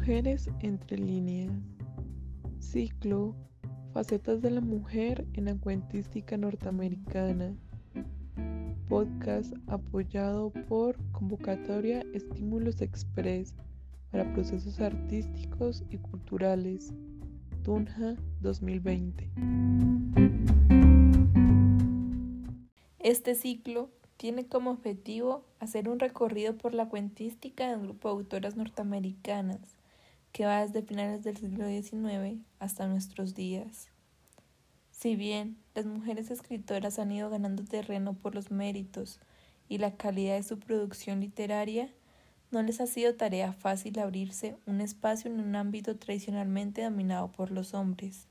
Mujeres entre líneas. Ciclo Facetas de la mujer en la cuentística norteamericana. Podcast apoyado por Convocatoria Estímulos Express para procesos artísticos y culturales. Tunja 2020. Este ciclo tiene como objetivo hacer un recorrido por la cuentística de grupo de autoras norteamericanas que va desde finales del siglo XIX hasta nuestros días. Si bien las mujeres escritoras han ido ganando terreno por los méritos y la calidad de su producción literaria, no les ha sido tarea fácil abrirse un espacio en un ámbito tradicionalmente dominado por los hombres.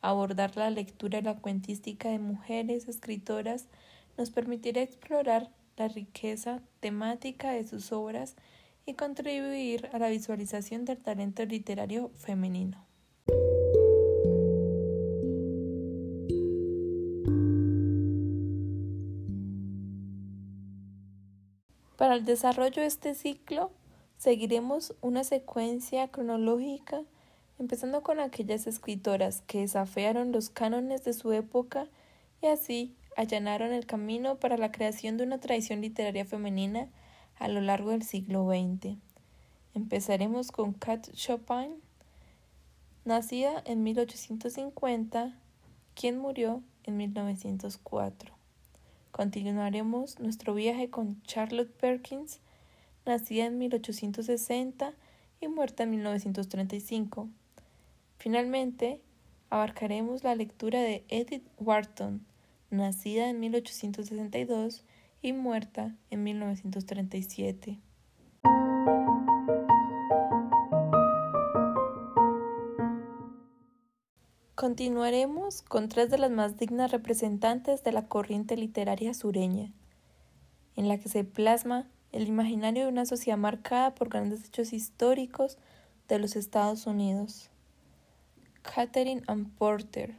Abordar la lectura y la cuentística de mujeres escritoras nos permitirá explorar la riqueza temática de sus obras y contribuir a la visualización del talento literario femenino. Para el desarrollo de este ciclo, seguiremos una secuencia cronológica, empezando con aquellas escritoras que desafiaron los cánones de su época y así allanaron el camino para la creación de una tradición literaria femenina a lo largo del siglo XX. Empezaremos con Kat Chopin, nacida en 1850, quien murió en 1904. Continuaremos nuestro viaje con Charlotte Perkins, nacida en 1860 y muerta en 1935. Finalmente, abarcaremos la lectura de Edith Wharton, nacida en 1862 y muerta en 1937. Continuaremos con tres de las más dignas representantes de la corriente literaria sureña, en la que se plasma el imaginario de una sociedad marcada por grandes hechos históricos de los Estados Unidos. Catherine Ann Porter,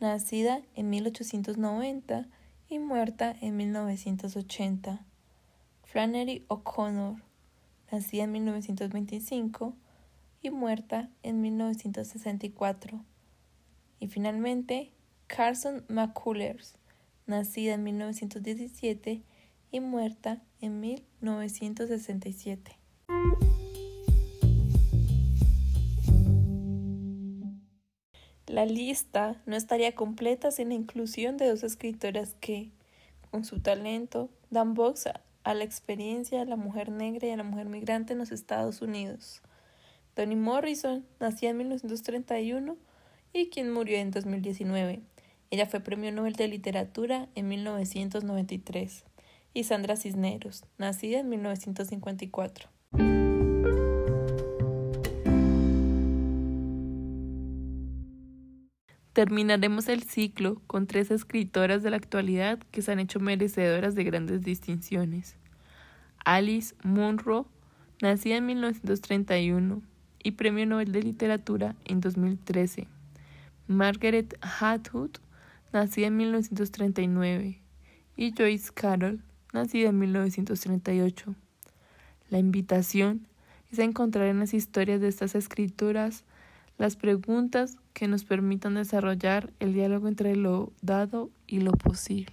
nacida en 1890 y muerta en 1980. Flannery O'Connor, nacida en 1925 y muerta en 1964. Y finalmente, Carson McCullers, nacida en 1917 y muerta en 1967. La lista no estaría completa sin la inclusión de dos escritoras que, con su talento, dan voz a la experiencia de la mujer negra y a la mujer migrante en los Estados Unidos. Toni Morrison, nacida en 1931 y quien murió en 2019. Ella fue Premio Nobel de Literatura en 1993. Y Sandra Cisneros, nacida en 1954. Terminaremos el ciclo con tres escritoras de la actualidad que se han hecho merecedoras de grandes distinciones. Alice Munro, nacida en 1931 y Premio Nobel de Literatura en 2013. Margaret Atwood, nacida en 1939, y Joyce Carol, nacida en 1938. La invitación es a encontrar en las historias de estas escrituras las preguntas que nos permitan desarrollar el diálogo entre lo dado y lo posible.